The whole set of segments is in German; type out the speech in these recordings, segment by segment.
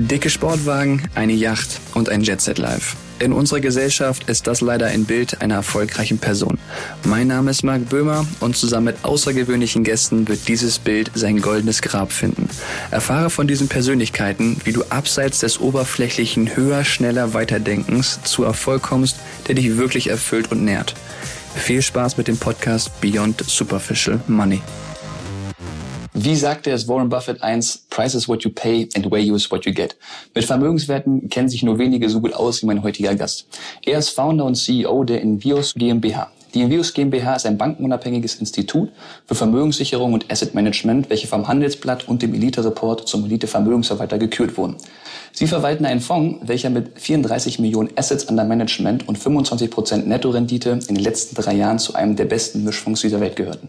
Dicke Sportwagen, eine Yacht und ein Jetset Live. In unserer Gesellschaft ist das leider ein Bild einer erfolgreichen Person. Mein Name ist Marc Böhmer und zusammen mit außergewöhnlichen Gästen wird dieses Bild sein goldenes Grab finden. Erfahre von diesen Persönlichkeiten, wie du abseits des oberflächlichen höher, schneller, weiterdenkens zu Erfolg kommst, der dich wirklich erfüllt und nährt. Viel Spaß mit dem Podcast Beyond Superficial Money. Wie sagte es Warren Buffett eins, Price is what you pay and value is what you get. Mit Vermögenswerten kennen sich nur wenige so gut aus wie mein heutiger Gast. Er ist Founder und CEO der Invios GmbH. Die Invios GmbH ist ein bankenunabhängiges Institut für Vermögenssicherung und Asset Management, welche vom Handelsblatt und dem Elite Report zum Elite Vermögensverwalter gekürt wurden. Sie verwalten einen Fonds, welcher mit 34 Millionen Assets under Management und 25 Prozent Nettorendite in den letzten drei Jahren zu einem der besten Mischfonds dieser Welt gehörten.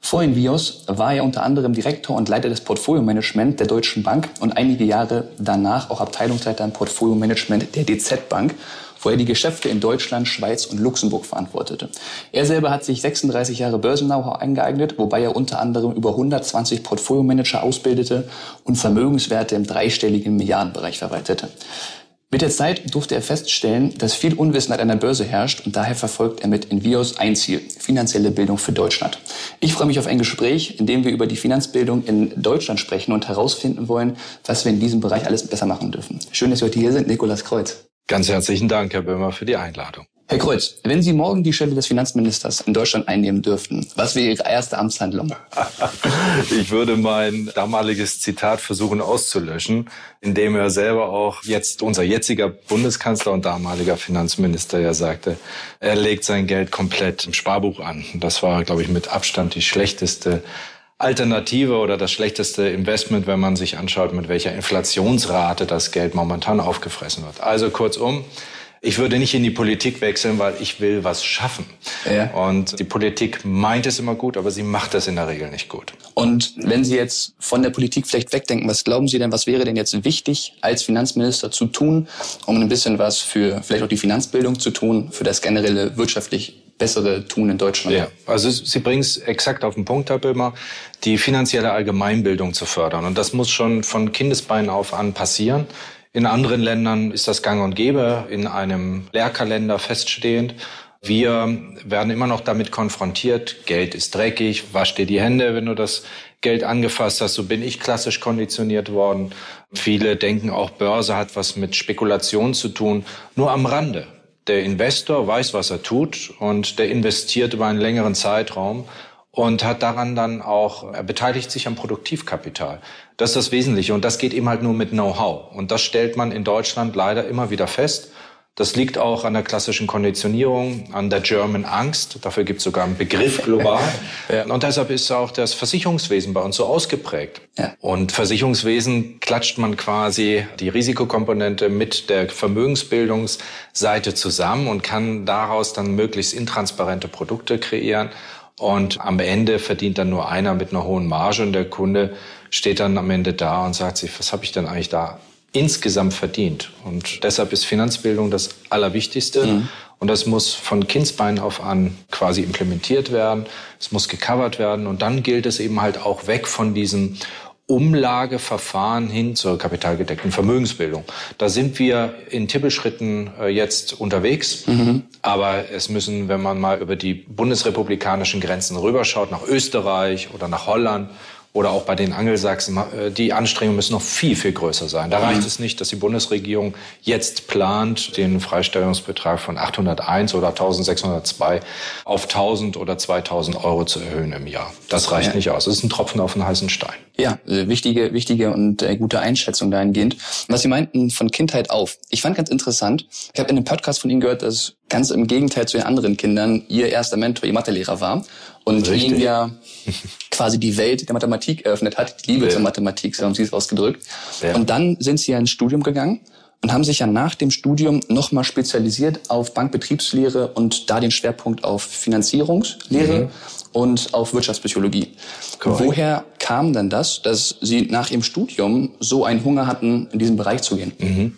Vor Invios war er unter anderem Direktor und Leiter des Portfolio-Management der Deutschen Bank und einige Jahre danach auch Abteilungsleiter im Portfolio-Management der DZ Bank, wo er die Geschäfte in Deutschland, Schweiz und Luxemburg verantwortete. Er selber hat sich 36 Jahre Börsen-Know-how eingeeignet, wobei er unter anderem über 120 Portfolio-Manager ausbildete und Vermögenswerte im dreistelligen Milliardenbereich verwaltete. Mit der Zeit durfte er feststellen, dass viel Unwissenheit an der Börse herrscht und daher verfolgt er mit Envios ein Ziel, finanzielle Bildung für Deutschland. Ich freue mich auf ein Gespräch, in dem wir über die Finanzbildung in Deutschland sprechen und herausfinden wollen, was wir in diesem Bereich alles besser machen dürfen. Schön, dass Sie heute hier sind, Nikolas Kreuz. Ganz herzlichen Dank, Herr Böhmer, für die Einladung. Herr Kreuz, wenn Sie morgen die Stelle des Finanzministers in Deutschland einnehmen dürften, was wäre Ihre erste Amtshandlung? ich würde mein damaliges Zitat versuchen auszulöschen, indem er selber auch jetzt unser jetziger Bundeskanzler und damaliger Finanzminister ja sagte, er legt sein Geld komplett im Sparbuch an. Das war, glaube ich, mit Abstand die schlechteste Alternative oder das schlechteste Investment, wenn man sich anschaut, mit welcher Inflationsrate das Geld momentan aufgefressen wird. Also kurzum, ich würde nicht in die Politik wechseln, weil ich will was schaffen. Ja. Und die Politik meint es immer gut, aber sie macht es in der Regel nicht gut. Und wenn Sie jetzt von der Politik vielleicht wegdenken, was glauben Sie denn, was wäre denn jetzt wichtig als Finanzminister zu tun, um ein bisschen was für vielleicht auch die Finanzbildung zu tun, für das generelle wirtschaftlich bessere tun in Deutschland? Ja, also Sie bringen es exakt auf den Punkt, Herr Böhmer, die finanzielle Allgemeinbildung zu fördern. Und das muss schon von Kindesbeinen auf an passieren. In anderen Ländern ist das gang und gäbe, in einem Lehrkalender feststehend. Wir werden immer noch damit konfrontiert, Geld ist dreckig, wasch dir die Hände, wenn du das Geld angefasst hast. So bin ich klassisch konditioniert worden. Viele denken auch, Börse hat was mit Spekulation zu tun, nur am Rande. Der Investor weiß, was er tut und der investiert über einen längeren Zeitraum und hat daran dann auch, er beteiligt sich am Produktivkapital. Das ist das Wesentliche und das geht eben halt nur mit Know-how. Und das stellt man in Deutschland leider immer wieder fest. Das liegt auch an der klassischen Konditionierung, an der German Angst. Dafür gibt es sogar einen Begriff global. ja. Und deshalb ist auch das Versicherungswesen bei uns so ausgeprägt. Ja. Und Versicherungswesen klatscht man quasi die Risikokomponente mit der Vermögensbildungsseite zusammen und kann daraus dann möglichst intransparente Produkte kreieren. Und am Ende verdient dann nur einer mit einer hohen Marge und der Kunde steht dann am Ende da und sagt sich, was habe ich denn eigentlich da insgesamt verdient? Und deshalb ist Finanzbildung das Allerwichtigste. Mhm. Und das muss von Kindsbein auf an quasi implementiert werden. Es muss gecovert werden. Und dann gilt es eben halt auch weg von diesem Umlageverfahren hin zur kapitalgedeckten Vermögensbildung. Da sind wir in Tippelschritten äh, jetzt unterwegs. Mhm. Aber es müssen, wenn man mal über die bundesrepublikanischen Grenzen rüberschaut, nach Österreich oder nach Holland oder auch bei den Angelsachsen, äh, die Anstrengungen müssen noch viel, viel größer sein. Da reicht es nicht, dass die Bundesregierung jetzt plant, den Freistellungsbetrag von 801 oder 1602 auf 1000 oder 2000 Euro zu erhöhen im Jahr. Das reicht ja. nicht aus. Das ist ein Tropfen auf einen heißen Stein. Ja, äh, wichtige, wichtige und äh, gute Einschätzung dahingehend. Was Sie meinten von Kindheit auf. Ich fand ganz interessant. Ich habe in einem Podcast von Ihnen gehört, dass ganz im Gegenteil zu den anderen Kindern Ihr erster Mentor Ihr Mathelehrer war und Richtig. Ihnen ja quasi die Welt der Mathematik eröffnet hat, die Liebe ja. zur Mathematik, so haben Sie es ausgedrückt. Ja. Und dann sind Sie ja ins Studium gegangen und haben sich ja nach dem Studium nochmal spezialisiert auf Bankbetriebslehre und da den Schwerpunkt auf Finanzierungslehre mhm. und auf Wirtschaftspsychologie. Correct. Woher kam denn das, dass Sie nach Ihrem Studium so einen Hunger hatten, in diesen Bereich zu gehen? Mhm.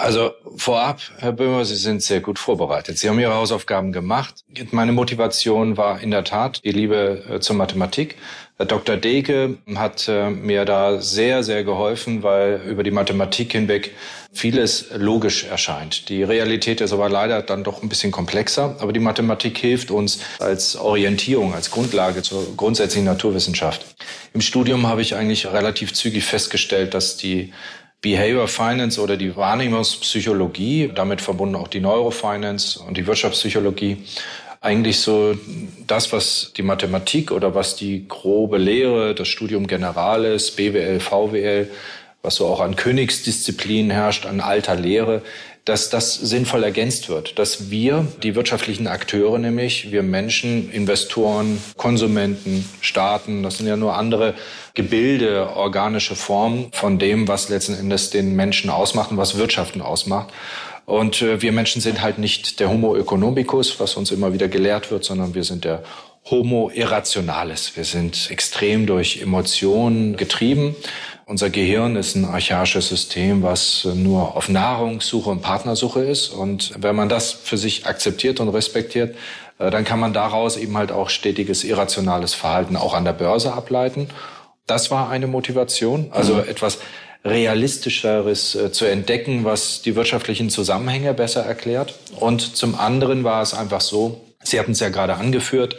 Also vorab, Herr Böhmer, Sie sind sehr gut vorbereitet. Sie haben Ihre Hausaufgaben gemacht. Meine Motivation war in der Tat die Liebe äh, zur Mathematik. Dr. Deke hat äh, mir da sehr, sehr geholfen, weil über die Mathematik hinweg vieles logisch erscheint. Die Realität ist aber leider dann doch ein bisschen komplexer. Aber die Mathematik hilft uns als Orientierung, als Grundlage zur grundsätzlichen Naturwissenschaft. Im Studium habe ich eigentlich relativ zügig festgestellt, dass die Behavior Finance oder die Wahrnehmungspsychologie, damit verbunden auch die Neurofinance und die Wirtschaftspsychologie, eigentlich so das, was die Mathematik oder was die grobe Lehre, das Studium Generales, BWL, VWL, was so auch an Königsdisziplinen herrscht, an alter Lehre, dass das sinnvoll ergänzt wird, dass wir, die wirtschaftlichen Akteure nämlich, wir Menschen, Investoren, Konsumenten, Staaten, das sind ja nur andere Gebilde, organische Formen von dem, was letzten Endes den Menschen ausmacht und was Wirtschaften ausmacht. Und äh, wir Menschen sind halt nicht der Homo economicus, was uns immer wieder gelehrt wird, sondern wir sind der Homo irrationalis. Wir sind extrem durch Emotionen getrieben. Unser Gehirn ist ein archaisches System, was nur auf Nahrungssuche und Partnersuche ist. Und wenn man das für sich akzeptiert und respektiert, äh, dann kann man daraus eben halt auch stetiges irrationales Verhalten auch an der Börse ableiten. Das war eine Motivation, also mhm. etwas realistischeres äh, zu entdecken, was die wirtschaftlichen Zusammenhänge besser erklärt. Und zum anderen war es einfach so, Sie hatten es ja gerade angeführt,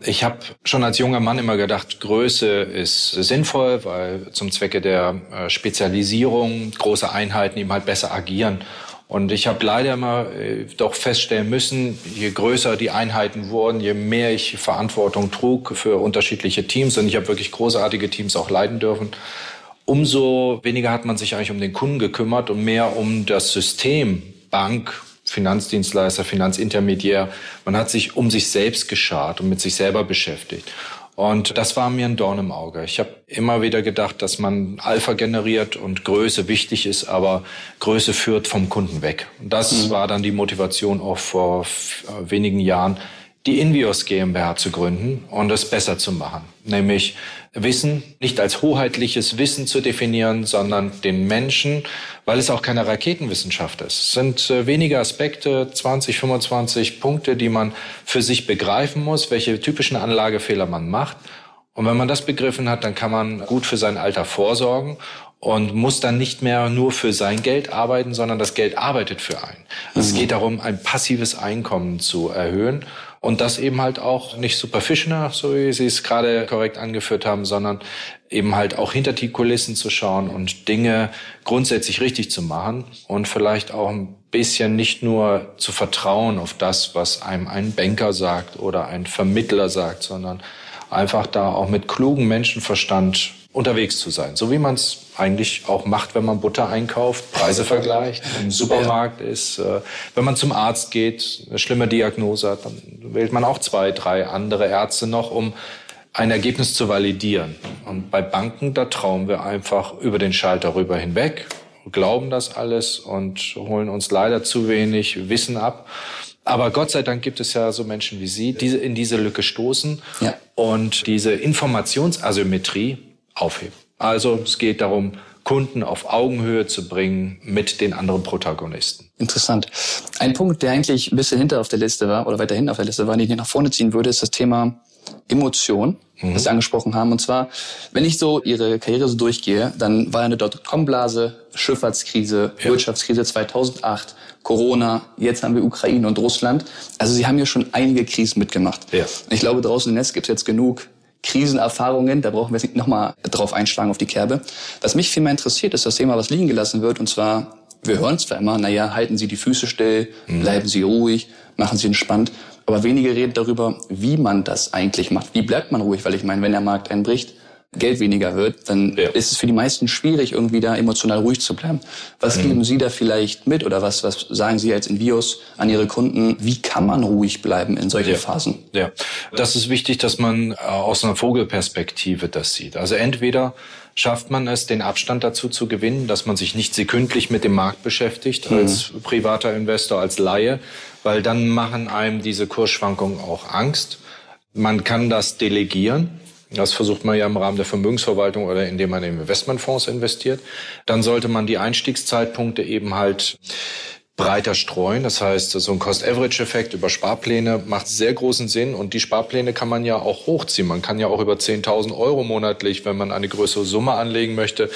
ich habe schon als junger Mann immer gedacht, Größe ist sinnvoll, weil zum Zwecke der äh, Spezialisierung große Einheiten eben halt besser agieren. Und ich habe leider immer äh, doch feststellen müssen, je größer die Einheiten wurden, je mehr ich Verantwortung trug für unterschiedliche Teams, und ich habe wirklich großartige Teams auch leiden dürfen, umso weniger hat man sich eigentlich um den Kunden gekümmert und mehr um das System Bank, Finanzdienstleister, Finanzintermediär. Man hat sich um sich selbst geschart und mit sich selber beschäftigt. Und das war mir ein Dorn im Auge. Ich habe immer wieder gedacht, dass man Alpha generiert und Größe wichtig ist, aber Größe führt vom Kunden weg. Und das mhm. war dann die Motivation auch vor wenigen Jahren, die Invios GmbH zu gründen und es besser zu machen. Nämlich Wissen nicht als hoheitliches Wissen zu definieren, sondern den Menschen, weil es auch keine Raketenwissenschaft ist. Es sind äh, wenige Aspekte, 20, 25 Punkte, die man für sich begreifen muss, welche typischen Anlagefehler man macht. Und wenn man das begriffen hat, dann kann man gut für sein Alter vorsorgen und muss dann nicht mehr nur für sein Geld arbeiten, sondern das Geld arbeitet für einen. Mhm. Es geht darum, ein passives Einkommen zu erhöhen und das eben halt auch nicht superficial, so wie Sie es gerade korrekt angeführt haben, sondern eben halt auch hinter die Kulissen zu schauen und Dinge grundsätzlich richtig zu machen und vielleicht auch ein bisschen nicht nur zu vertrauen auf das, was einem ein Banker sagt oder ein Vermittler sagt, sondern einfach da auch mit klugem Menschenverstand unterwegs zu sein. So wie man es eigentlich auch macht, wenn man Butter einkauft, Preise vergleicht, im Supermarkt ist. Äh, wenn man zum Arzt geht, eine schlimme Diagnose hat, dann wählt man auch zwei, drei andere Ärzte noch, um ein Ergebnis zu validieren. Und bei Banken, da trauen wir einfach über den Schalter rüber hinweg, glauben das alles und holen uns leider zu wenig Wissen ab. Aber Gott sei Dank gibt es ja so Menschen wie Sie, die in diese Lücke stoßen ja. und diese Informationsasymmetrie aufheben. Also es geht darum, Kunden auf Augenhöhe zu bringen mit den anderen Protagonisten. Interessant. Ein Punkt, der eigentlich ein bisschen hinter auf der Liste war oder weiter hinten auf der Liste war, den ich nach vorne ziehen würde, ist das Thema Emotion, mhm. das Sie angesprochen haben. Und zwar, wenn ich so Ihre Karriere so durchgehe, dann war eine Dotcom-Blase, Schifffahrtskrise, ja. Wirtschaftskrise 2008, Corona, jetzt haben wir Ukraine und Russland. Also Sie haben ja schon einige Krisen mitgemacht. Ja. Ich glaube, draußen im Netz gibt es jetzt genug Krisenerfahrungen, da brauchen wir jetzt nicht nochmal drauf einschlagen auf die Kerbe. Was mich viel mehr interessiert, ist das Thema, was liegen gelassen wird, und zwar, wir hören zwar immer, naja, halten Sie die Füße still, mhm. bleiben Sie ruhig, machen Sie entspannt, aber wenige reden darüber, wie man das eigentlich macht. Wie bleibt man ruhig? Weil ich meine, wenn der Markt einbricht, Geld weniger wird, dann ja. ist es für die meisten schwierig, irgendwie da emotional ruhig zu bleiben. Was mhm. geben Sie da vielleicht mit oder was, was sagen Sie als Invios an Ihre Kunden? Wie kann man ruhig bleiben in solchen ja. Phasen? Ja, das ist wichtig, dass man äh, aus einer Vogelperspektive das sieht. Also entweder schafft man es, den Abstand dazu zu gewinnen, dass man sich nicht sekündlich mit dem Markt beschäftigt mhm. als privater Investor, als Laie, weil dann machen einem diese Kursschwankungen auch Angst. Man kann das delegieren. Das versucht man ja im Rahmen der Vermögensverwaltung oder indem man in Investmentfonds investiert. Dann sollte man die Einstiegszeitpunkte eben halt breiter streuen. Das heißt, so ein Cost-Average-Effekt über Sparpläne macht sehr großen Sinn und die Sparpläne kann man ja auch hochziehen. Man kann ja auch über 10.000 Euro monatlich, wenn man eine größere Summe anlegen möchte,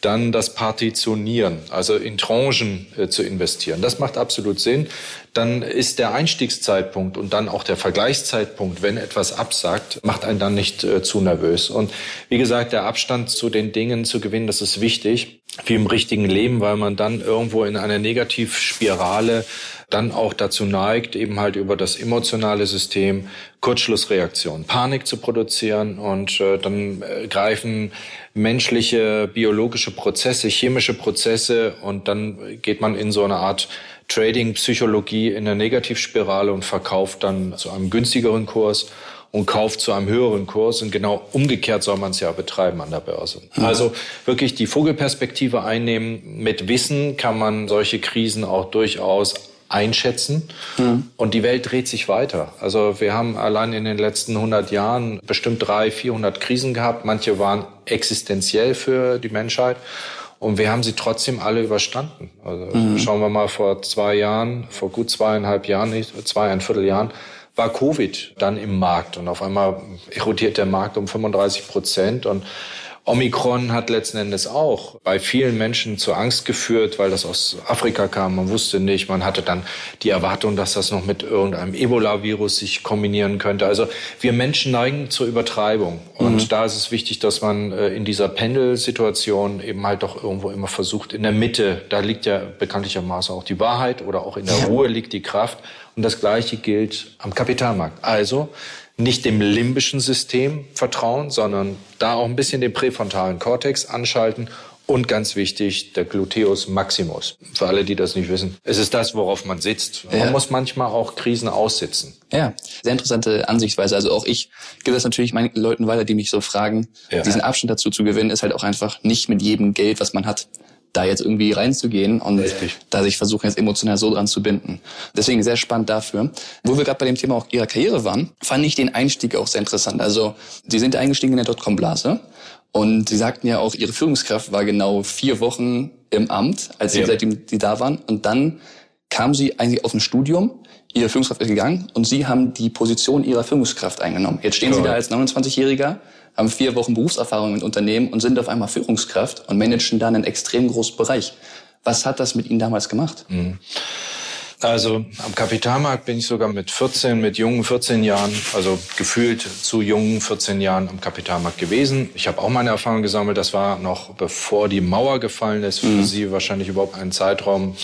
dann das partitionieren, also in Tranchen äh, zu investieren. Das macht absolut Sinn. Dann ist der Einstiegszeitpunkt und dann auch der Vergleichszeitpunkt, wenn etwas absagt, macht einen dann nicht äh, zu nervös. Und wie gesagt, der Abstand zu den Dingen zu gewinnen, das ist wichtig, wie im richtigen Leben, weil man dann irgendwo in einer Negativspirale dann auch dazu neigt, eben halt über das emotionale System Kurzschlussreaktion, Panik zu produzieren und äh, dann äh, greifen menschliche, biologische Prozesse, chemische Prozesse und dann geht man in so eine Art Trading-Psychologie in der Negativspirale und verkauft dann zu einem günstigeren Kurs und kauft zu einem höheren Kurs. Und genau umgekehrt soll man es ja betreiben an der Börse. Also wirklich die Vogelperspektive einnehmen. Mit Wissen kann man solche Krisen auch durchaus einschätzen. Mhm. Und die Welt dreht sich weiter. Also wir haben allein in den letzten 100 Jahren bestimmt drei, 400 Krisen gehabt. Manche waren existenziell für die Menschheit. Und wir haben sie trotzdem alle überstanden. Also mhm. schauen wir mal vor zwei Jahren, vor gut zweieinhalb Jahren, nicht, zweieinviertel Jahren, war Covid dann im Markt. Und auf einmal erodiert der Markt um 35 Prozent. Und Omikron hat letzten Endes auch bei vielen Menschen zu Angst geführt, weil das aus Afrika kam. Man wusste nicht. Man hatte dann die Erwartung, dass das noch mit irgendeinem Ebola-Virus sich kombinieren könnte. Also wir Menschen neigen zur Übertreibung. Und mhm. da ist es wichtig, dass man äh, in dieser Pendelsituation eben halt doch irgendwo immer versucht, in der Mitte, da liegt ja bekanntlichermaßen auch die Wahrheit oder auch in der Ruhe liegt die Kraft. Und das Gleiche gilt am Kapitalmarkt. Also nicht dem limbischen System vertrauen, sondern da auch ein bisschen den präfrontalen Kortex anschalten und ganz wichtig, der Gluteus Maximus. Für alle, die das nicht wissen. Es ist das, worauf man sitzt. Man ja. muss manchmal auch Krisen aussitzen. Ja, sehr interessante Ansichtsweise. Also auch ich gebe das natürlich meinen Leuten weiter, die mich so fragen. Ja. Diesen Abstand dazu zu gewinnen, ist halt auch einfach nicht mit jedem Geld, was man hat, da jetzt irgendwie reinzugehen und Richtig. da sich versuchen, jetzt emotional so dran zu binden. Deswegen sehr spannend dafür. Wo wir gerade bei dem Thema auch Ihrer Karriere waren, fand ich den Einstieg auch sehr interessant. Also Sie sind eingestiegen in der Dotcom-Blase und Sie sagten ja auch, Ihre Führungskraft war genau vier Wochen im Amt, als Sie, ja. seitdem Sie da waren. Und dann kam Sie eigentlich aus dem Studium, Ihre Führungskraft ist gegangen und Sie haben die Position Ihrer Führungskraft eingenommen. Jetzt stehen Sie da als 29-Jähriger haben vier Wochen Berufserfahrung im Unternehmen und sind auf einmal Führungskraft und managen dann einen extrem großen Bereich. Was hat das mit Ihnen damals gemacht? Mhm. Also am Kapitalmarkt bin ich sogar mit 14, mit jungen 14 Jahren, also gefühlt zu jungen 14 Jahren am Kapitalmarkt gewesen. Ich habe auch meine Erfahrung gesammelt. Das war noch bevor die Mauer gefallen ist. Für mhm. Sie wahrscheinlich überhaupt ein Zeitraum,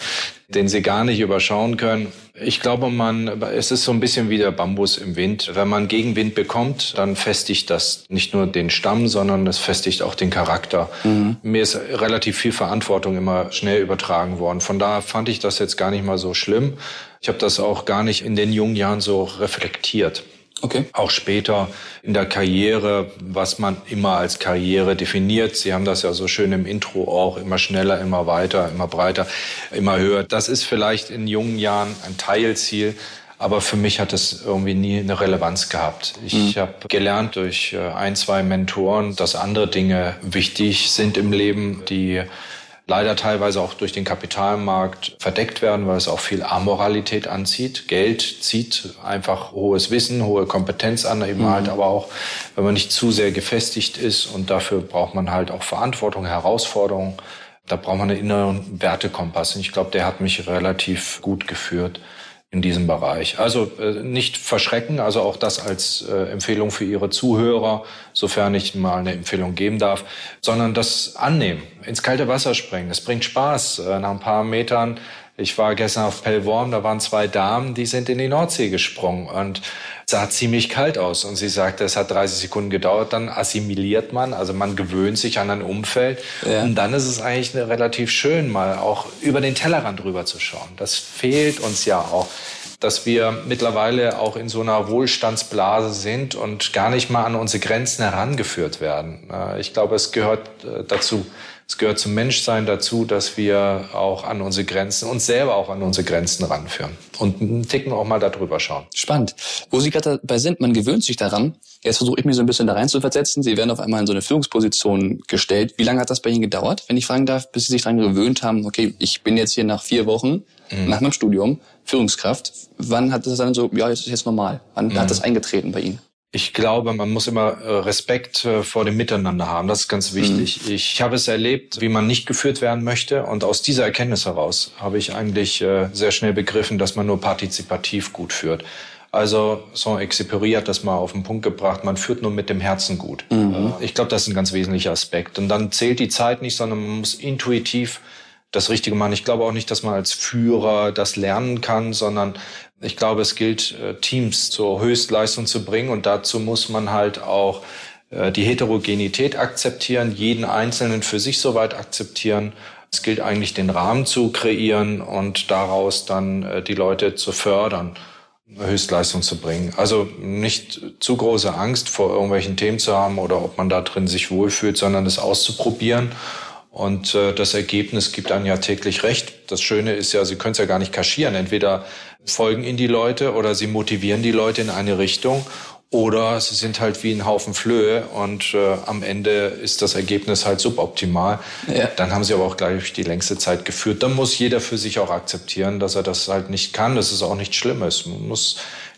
den Sie gar nicht überschauen können. Ich glaube, man, es ist so ein bisschen wie der Bambus im Wind. Wenn man Gegenwind bekommt, dann festigt das nicht nur den Stamm, sondern es festigt auch den Charakter. Mhm. Mir ist relativ viel Verantwortung immer schnell übertragen worden. Von daher fand ich das jetzt gar nicht mal so schlimm. Ich habe das auch gar nicht in den jungen Jahren so reflektiert. Okay. Auch später in der Karriere, was man immer als Karriere definiert. Sie haben das ja so schön im Intro auch, immer schneller, immer weiter, immer breiter, immer höher. Das ist vielleicht in jungen Jahren ein Teilziel. Aber für mich hat das irgendwie nie eine Relevanz gehabt. Ich mhm. habe gelernt durch äh, ein, zwei Mentoren, dass andere Dinge wichtig sind im Leben, die leider teilweise auch durch den Kapitalmarkt verdeckt werden, weil es auch viel Amoralität anzieht. Geld zieht einfach hohes Wissen, hohe Kompetenz an, eben mhm. halt aber auch, wenn man nicht zu sehr gefestigt ist und dafür braucht man halt auch Verantwortung, Herausforderungen. Da braucht man einen inneren Wertekompass. Und ich glaube, der hat mich relativ gut geführt in diesem Bereich. Also äh, nicht verschrecken, also auch das als äh, Empfehlung für Ihre Zuhörer, sofern ich mal eine Empfehlung geben darf, sondern das annehmen, ins kalte Wasser springen. Es bringt Spaß. Äh, nach ein paar Metern ich war gestern auf Pellworm, da waren zwei Damen, die sind in die Nordsee gesprungen und sah ziemlich kalt aus. Und sie sagte, es hat 30 Sekunden gedauert, dann assimiliert man, also man gewöhnt sich an ein Umfeld. Ja. Und dann ist es eigentlich relativ schön, mal auch über den Tellerrand rüber zu schauen. Das fehlt uns ja auch dass wir mittlerweile auch in so einer Wohlstandsblase sind und gar nicht mal an unsere Grenzen herangeführt werden. Ich glaube, es gehört äh, dazu, es gehört zum Menschsein dazu, dass wir auch an unsere Grenzen, uns selber auch an unsere Grenzen ranführen und einen Ticken auch mal darüber schauen. Spannend. Wo Sie gerade dabei sind, man gewöhnt sich daran. Jetzt versuche ich mich so ein bisschen da rein zu versetzen. Sie werden auf einmal in so eine Führungsposition gestellt. Wie lange hat das bei Ihnen gedauert, wenn ich fragen darf, bis Sie sich daran gewöhnt haben, okay, ich bin jetzt hier nach vier Wochen mhm. nach meinem Studium Führungskraft. Wann hat das dann so, ja, jetzt ist jetzt normal? Wann mhm. hat das eingetreten bei Ihnen? Ich glaube, man muss immer äh, Respekt äh, vor dem Miteinander haben. Das ist ganz wichtig. Mhm. Ich habe es erlebt, wie man nicht geführt werden möchte. Und aus dieser Erkenntnis heraus habe ich eigentlich äh, sehr schnell begriffen, dass man nur partizipativ gut führt. Also Saint-Exupéry hat das mal auf den Punkt gebracht, man führt nur mit dem Herzen gut. Mhm. Ich glaube, das ist ein ganz wesentlicher Aspekt. Und dann zählt die Zeit nicht, sondern man muss intuitiv das Richtige machen. Ich glaube auch nicht, dass man als Führer das lernen kann, sondern ich glaube, es gilt, äh, Teams zur Höchstleistung zu bringen und dazu muss man halt auch äh, die Heterogenität akzeptieren, jeden Einzelnen für sich soweit akzeptieren. Es gilt eigentlich, den Rahmen zu kreieren und daraus dann äh, die Leute zu fördern, Höchstleistung zu bringen. Also nicht zu große Angst vor irgendwelchen Themen zu haben oder ob man da drin sich wohlfühlt, sondern es auszuprobieren und äh, das Ergebnis gibt einem ja täglich recht. Das Schöne ist ja, Sie können es ja gar nicht kaschieren. Entweder folgen Ihnen die Leute oder Sie motivieren die Leute in eine Richtung oder sie sind halt wie ein Haufen Flöhe und äh, am Ende ist das Ergebnis halt suboptimal. Ja. Dann haben sie aber auch gleich die längste Zeit geführt. Dann muss jeder für sich auch akzeptieren, dass er das halt nicht kann. Das ist auch nichts Schlimmes. Man muss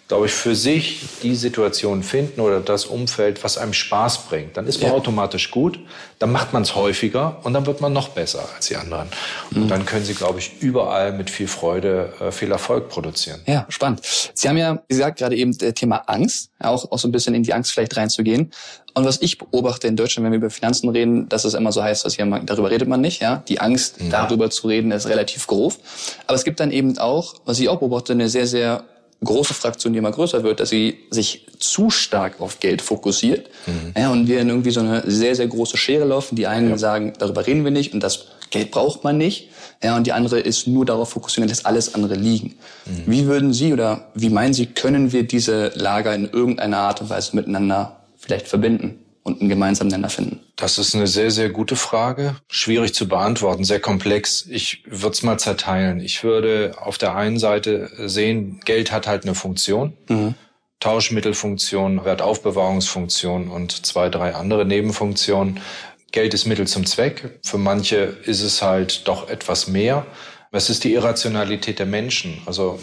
glaube ich, für sich die Situation finden oder das Umfeld, was einem Spaß bringt. Dann ist man ja. automatisch gut, dann macht man es häufiger und dann wird man noch besser als die anderen. Mhm. Und dann können Sie, glaube ich, überall mit viel Freude äh, viel Erfolg produzieren. Ja, spannend. Sie haben ja, wie gesagt, gerade eben das Thema Angst, auch, auch so ein bisschen in die Angst vielleicht reinzugehen. Und was ich beobachte in Deutschland, wenn wir über Finanzen reden, dass es immer so heißt, was hier, darüber redet man nicht, ja. Die Angst, ja. darüber zu reden, ist relativ groß. Aber es gibt dann eben auch, was ich auch beobachte, eine sehr, sehr große Fraktion, die immer größer wird, dass sie sich zu stark auf Geld fokussiert. Mhm. Ja, und wir in irgendwie so eine sehr, sehr große Schere laufen. Die einen ja. sagen, darüber reden wir nicht und das Geld braucht man nicht. Ja, und die andere ist nur darauf fokussiert, dass alles andere liegen. Mhm. Wie würden Sie oder wie meinen Sie, können wir diese Lager in irgendeiner Art und Weise miteinander vielleicht verbinden? und einen gemeinsamen Nenner finden? Das ist eine sehr, sehr gute Frage. Schwierig zu beantworten, sehr komplex. Ich würde es mal zerteilen. Ich würde auf der einen Seite sehen, Geld hat halt eine Funktion. Mhm. Tauschmittelfunktion, Wertaufbewahrungsfunktion und zwei, drei andere Nebenfunktionen. Geld ist Mittel zum Zweck. Für manche ist es halt doch etwas mehr. Es ist die Irrationalität der Menschen. Also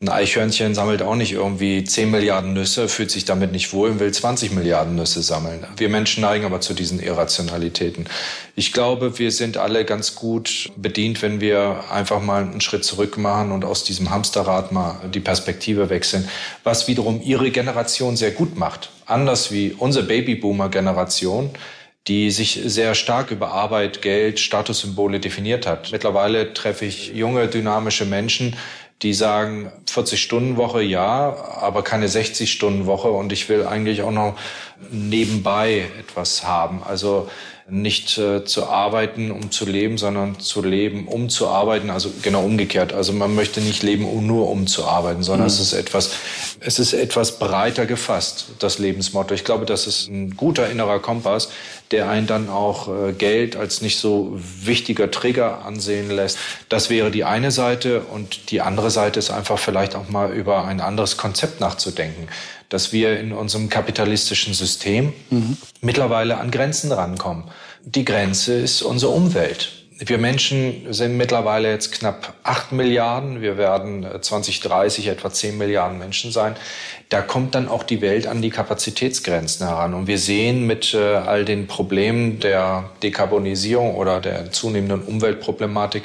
ein Eichhörnchen sammelt auch nicht irgendwie 10 Milliarden Nüsse, fühlt sich damit nicht wohl und will 20 Milliarden Nüsse sammeln. Wir Menschen neigen aber zu diesen Irrationalitäten. Ich glaube, wir sind alle ganz gut bedient, wenn wir einfach mal einen Schritt zurück machen und aus diesem Hamsterrad mal die Perspektive wechseln, was wiederum Ihre Generation sehr gut macht. Anders wie unsere Babyboomer-Generation, die sich sehr stark über Arbeit, Geld, Statussymbole definiert hat. Mittlerweile treffe ich junge, dynamische Menschen, die sagen 40-Stunden-Woche ja, aber keine 60-Stunden-Woche und ich will eigentlich auch noch nebenbei etwas haben. Also nicht äh, zu arbeiten, um zu leben, sondern zu leben, um zu arbeiten. Also genau umgekehrt. Also man möchte nicht leben, um nur um zu arbeiten, sondern mhm. es ist etwas, es ist etwas breiter gefasst, das Lebensmotto. Ich glaube, das ist ein guter innerer Kompass, der einen dann auch äh, Geld als nicht so wichtiger Trigger ansehen lässt. Das wäre die eine Seite und die andere Seite ist einfach vielleicht auch mal über ein anderes Konzept nachzudenken dass wir in unserem kapitalistischen System mhm. mittlerweile an Grenzen rankommen. Die Grenze ist unsere Umwelt. Wir Menschen sind mittlerweile jetzt knapp acht Milliarden. Wir werden 2030 etwa zehn Milliarden Menschen sein. Da kommt dann auch die Welt an die Kapazitätsgrenzen heran. Und wir sehen mit äh, all den Problemen der Dekarbonisierung oder der zunehmenden Umweltproblematik,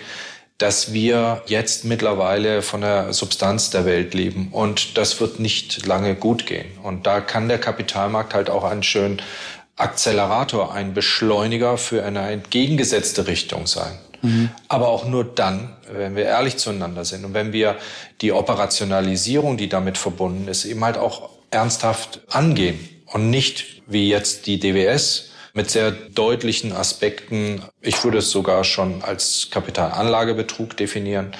dass wir jetzt mittlerweile von der Substanz der Welt leben. Und das wird nicht lange gut gehen. Und da kann der Kapitalmarkt halt auch einen schönen Akzelerator, ein Beschleuniger für eine entgegengesetzte Richtung sein. Mhm. Aber auch nur dann, wenn wir ehrlich zueinander sind und wenn wir die Operationalisierung, die damit verbunden ist, eben halt auch ernsthaft angehen und nicht wie jetzt die DWS mit sehr deutlichen Aspekten. Ich würde es sogar schon als Kapitalanlagebetrug definieren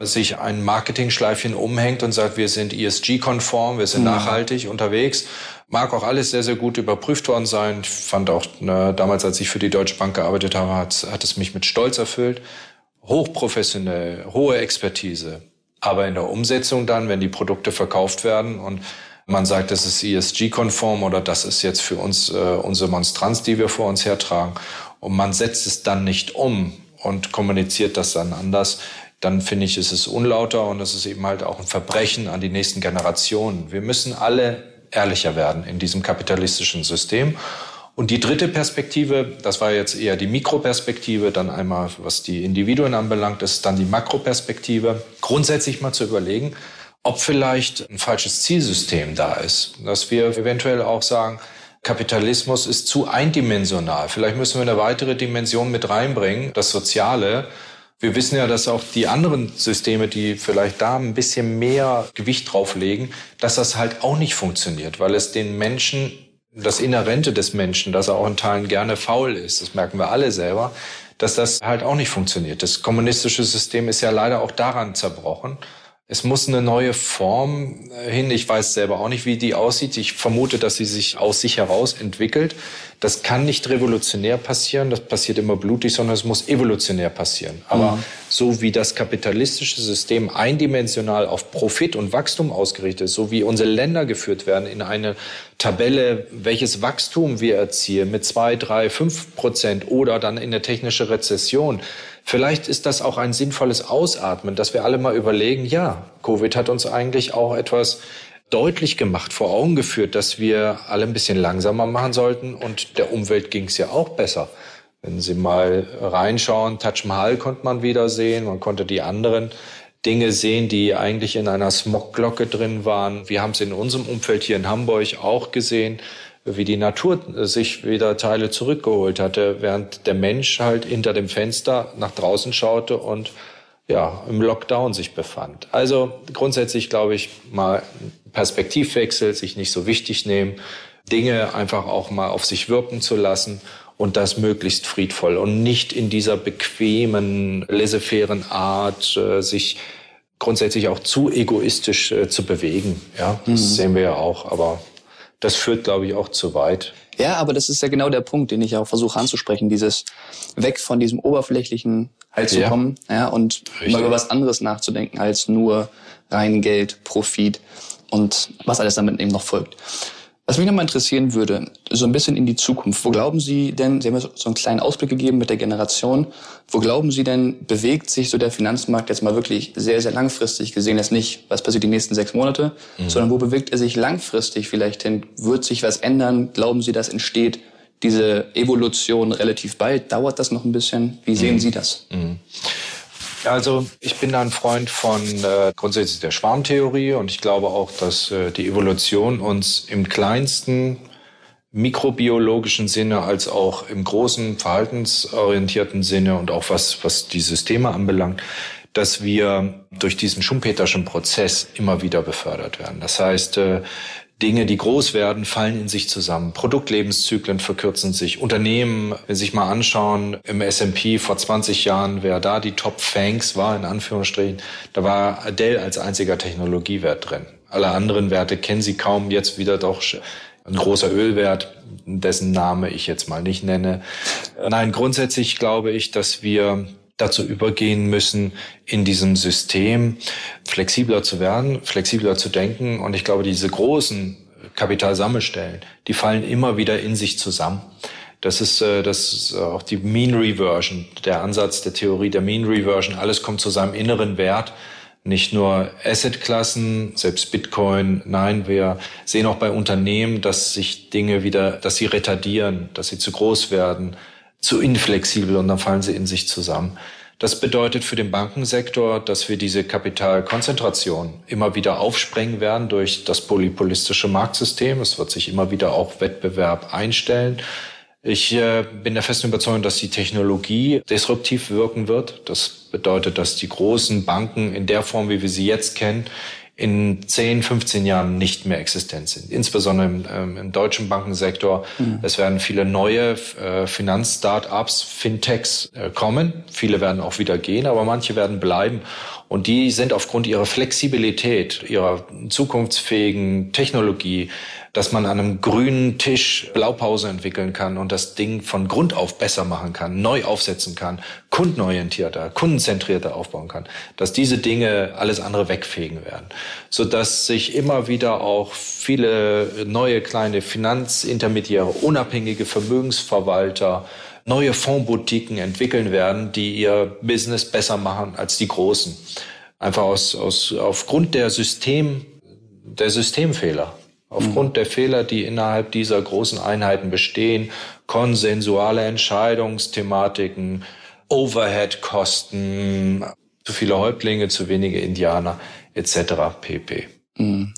sich ein Marketing-Schleifchen umhängt und sagt, wir sind ESG-konform, wir sind mhm. nachhaltig unterwegs. Mag auch alles sehr, sehr gut überprüft worden sein. Ich fand auch, ne, damals, als ich für die Deutsche Bank gearbeitet habe, hat, hat es mich mit Stolz erfüllt. Hochprofessionell, hohe Expertise. Aber in der Umsetzung dann, wenn die Produkte verkauft werden und man sagt, das ist ESG-konform oder das ist jetzt für uns äh, unsere Monstranz, die wir vor uns hertragen. Und man setzt es dann nicht um und kommuniziert das dann anders, dann finde ich, ist es unlauter und es ist eben halt auch ein Verbrechen an die nächsten Generationen. Wir müssen alle ehrlicher werden in diesem kapitalistischen System. Und die dritte Perspektive, das war jetzt eher die Mikroperspektive, dann einmal, was die Individuen anbelangt, ist dann die Makroperspektive. Grundsätzlich mal zu überlegen, ob vielleicht ein falsches Zielsystem da ist. Dass wir eventuell auch sagen, Kapitalismus ist zu eindimensional. Vielleicht müssen wir eine weitere Dimension mit reinbringen, das Soziale, wir wissen ja, dass auch die anderen Systeme, die vielleicht da ein bisschen mehr Gewicht drauflegen, dass das halt auch nicht funktioniert, weil es den Menschen, das Inhärente des Menschen, dass er auch in Teilen gerne faul ist, das merken wir alle selber, dass das halt auch nicht funktioniert. Das kommunistische System ist ja leider auch daran zerbrochen. Es muss eine neue Form äh, hin. Ich weiß selber auch nicht, wie die aussieht. Ich vermute, dass sie sich aus sich heraus entwickelt. Das kann nicht revolutionär passieren, das passiert immer blutig, sondern es muss evolutionär passieren. Aber mhm. so wie das kapitalistische System eindimensional auf Profit und Wachstum ausgerichtet ist, so wie unsere Länder geführt werden in eine Tabelle, welches Wachstum wir erzielen mit zwei, drei, fünf Prozent oder dann in eine technische Rezession, Vielleicht ist das auch ein sinnvolles Ausatmen, dass wir alle mal überlegen, ja, Covid hat uns eigentlich auch etwas deutlich gemacht, vor Augen geführt, dass wir alle ein bisschen langsamer machen sollten und der Umwelt ging es ja auch besser. Wenn Sie mal reinschauen, Taj Mahal konnte man wieder sehen, man konnte die anderen Dinge sehen, die eigentlich in einer Smogglocke drin waren. Wir haben es in unserem Umfeld hier in Hamburg auch gesehen, wie die Natur sich wieder Teile zurückgeholt hatte, während der Mensch halt hinter dem Fenster nach draußen schaute und ja, im Lockdown sich befand. Also grundsätzlich glaube ich mal Perspektivwechsel, sich nicht so wichtig nehmen, Dinge einfach auch mal auf sich wirken zu lassen und das möglichst friedvoll und nicht in dieser bequemen, laissez-fairen Art äh, sich grundsätzlich auch zu egoistisch äh, zu bewegen. Ja, das mhm. sehen wir ja auch, aber das führt, glaube ich, auch zu weit. Ja, aber das ist ja genau der Punkt, den ich auch versuche anzusprechen, dieses weg von diesem oberflächlichen halt zu ja. kommen, ja, und Richtig. mal über was anderes nachzudenken als nur rein Geld, Profit und was alles damit eben noch folgt. Was mich nochmal interessieren würde, so ein bisschen in die Zukunft. Wo glauben Sie denn, Sie haben ja so einen kleinen Ausblick gegeben mit der Generation, wo glauben Sie denn, bewegt sich so der Finanzmarkt jetzt mal wirklich sehr, sehr langfristig gesehen? Jetzt nicht, was passiert die nächsten sechs Monate, mhm. sondern wo bewegt er sich langfristig vielleicht hin? Wird sich was ändern? Glauben Sie, das entsteht diese Evolution relativ bald? Dauert das noch ein bisschen? Wie sehen mhm. Sie das? Mhm. Also ich bin ein Freund von äh, grundsätzlich der Schwarmtheorie und ich glaube auch, dass äh, die Evolution uns im kleinsten mikrobiologischen Sinne als auch im großen verhaltensorientierten Sinne und auch was, was die Systeme anbelangt, dass wir durch diesen Schumpeterschen Prozess immer wieder befördert werden. Das heißt, äh, Dinge, die groß werden, fallen in sich zusammen. Produktlebenszyklen verkürzen sich. Unternehmen, wenn Sie sich mal anschauen, im S&P vor 20 Jahren, wer da die Top Fangs war, in Anführungsstrichen, da war Dell als einziger Technologiewert drin. Alle anderen Werte kennen Sie kaum, jetzt wieder doch ein großer Ölwert, dessen Name ich jetzt mal nicht nenne. Nein, grundsätzlich glaube ich, dass wir dazu übergehen müssen, in diesem System flexibler zu werden, flexibler zu denken. Und ich glaube, diese großen Kapitalsammelstellen, die fallen immer wieder in sich zusammen. Das ist, äh, das ist auch die Mean Reversion, der Ansatz der Theorie der Mean Reversion. Alles kommt zu seinem inneren Wert. Nicht nur Assetklassen, selbst Bitcoin. Nein, wir sehen auch bei Unternehmen, dass sich Dinge wieder, dass sie retardieren, dass sie zu groß werden, zu inflexibel und dann fallen sie in sich zusammen. Das bedeutet für den Bankensektor, dass wir diese Kapitalkonzentration immer wieder aufsprengen werden durch das polypolistische Marktsystem. Es wird sich immer wieder auch Wettbewerb einstellen. Ich äh, bin der festen Überzeugung, dass die Technologie disruptiv wirken wird. Das bedeutet, dass die großen Banken in der Form, wie wir sie jetzt kennen, in 10, 15 Jahren nicht mehr existent sind. Insbesondere im, ähm, im deutschen Bankensektor. Mhm. Es werden viele neue äh, Finanzstartups, Fintechs äh, kommen. Viele werden auch wieder gehen, aber manche werden bleiben. Und die sind aufgrund ihrer Flexibilität, ihrer zukunftsfähigen Technologie, dass man an einem grünen Tisch Blaupause entwickeln kann und das Ding von Grund auf besser machen kann, neu aufsetzen kann, kundenorientierter, kundenzentrierter aufbauen kann, dass diese Dinge alles andere wegfegen werden, so dass sich immer wieder auch viele neue kleine Finanzintermediäre, unabhängige Vermögensverwalter, neue Fondsboutiquen entwickeln werden, die ihr Business besser machen als die großen. Einfach aus, aus, aufgrund der System, der Systemfehler. Aufgrund mhm. der Fehler, die innerhalb dieser großen Einheiten bestehen, konsensuale Entscheidungsthematiken, Overhead-Kosten, zu viele Häuptlinge, zu wenige Indianer etc. pp. Mhm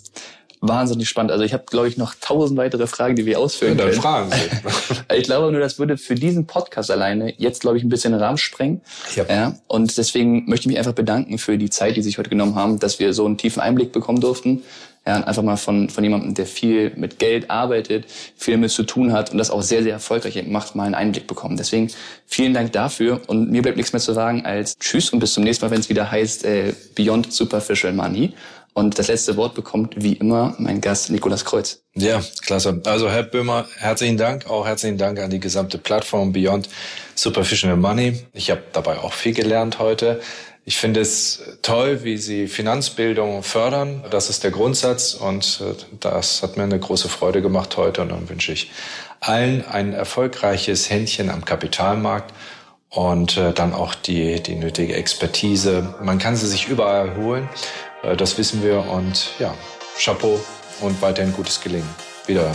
wahnsinnig spannend. Also ich habe, glaube ich, noch tausend weitere Fragen, die wir ausführen ja, dann können. Fragen Sie. ich glaube nur, das würde für diesen Podcast alleine jetzt, glaube ich, ein bisschen Rahmen sprengen. Ja. ja. Und deswegen möchte ich mich einfach bedanken für die Zeit, die Sie sich heute genommen haben, dass wir so einen tiefen Einblick bekommen durften. Ja, einfach mal von, von jemandem, der viel mit Geld arbeitet, viel mit zu tun hat und das auch sehr, sehr erfolgreich macht, mal einen Einblick bekommen. Deswegen vielen Dank dafür und mir bleibt nichts mehr zu sagen als Tschüss und bis zum nächsten Mal, wenn es wieder heißt äh, Beyond Superficial Money. Und das letzte Wort bekommt wie immer mein Gast Nikolas Kreuz. Ja, klasse. Also Herr Böhmer, herzlichen Dank. Auch herzlichen Dank an die gesamte Plattform Beyond Superficial Money. Ich habe dabei auch viel gelernt heute. Ich finde es toll, wie Sie Finanzbildung fördern. Das ist der Grundsatz und äh, das hat mir eine große Freude gemacht heute. Und dann wünsche ich allen ein erfolgreiches Händchen am Kapitalmarkt und äh, dann auch die, die nötige Expertise. Man kann sie sich überall holen. Äh, das wissen wir und ja, Chapeau und weiterhin gutes Gelingen. Wiederhören.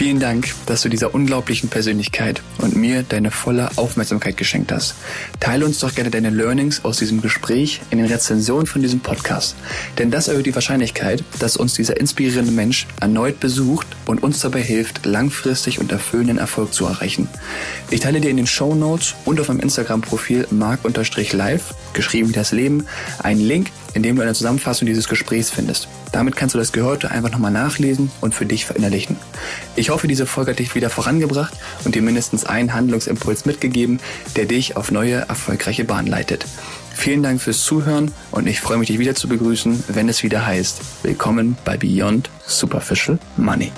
Vielen Dank, dass du dieser unglaublichen Persönlichkeit und mir deine volle Aufmerksamkeit geschenkt hast. Teile uns doch gerne deine Learnings aus diesem Gespräch in den Rezensionen von diesem Podcast. Denn das erhöht die Wahrscheinlichkeit, dass uns dieser inspirierende Mensch erneut besucht und uns dabei hilft, langfristig und erfüllenden Erfolg zu erreichen. Ich teile dir in den Show Notes und auf meinem Instagram-Profil mark-live, geschrieben wie das Leben, einen Link, in dem du eine Zusammenfassung dieses Gesprächs findest. Damit kannst du das Gehörte einfach nochmal nachlesen und für dich verinnerlichen. Ich hoffe, diese Folge hat dich wieder vorangebracht und dir mindestens einen Handlungsimpuls mitgegeben, der dich auf neue, erfolgreiche Bahn leitet. Vielen Dank fürs Zuhören und ich freue mich, dich wieder zu begrüßen, wenn es wieder heißt, willkommen bei Beyond Superficial Money.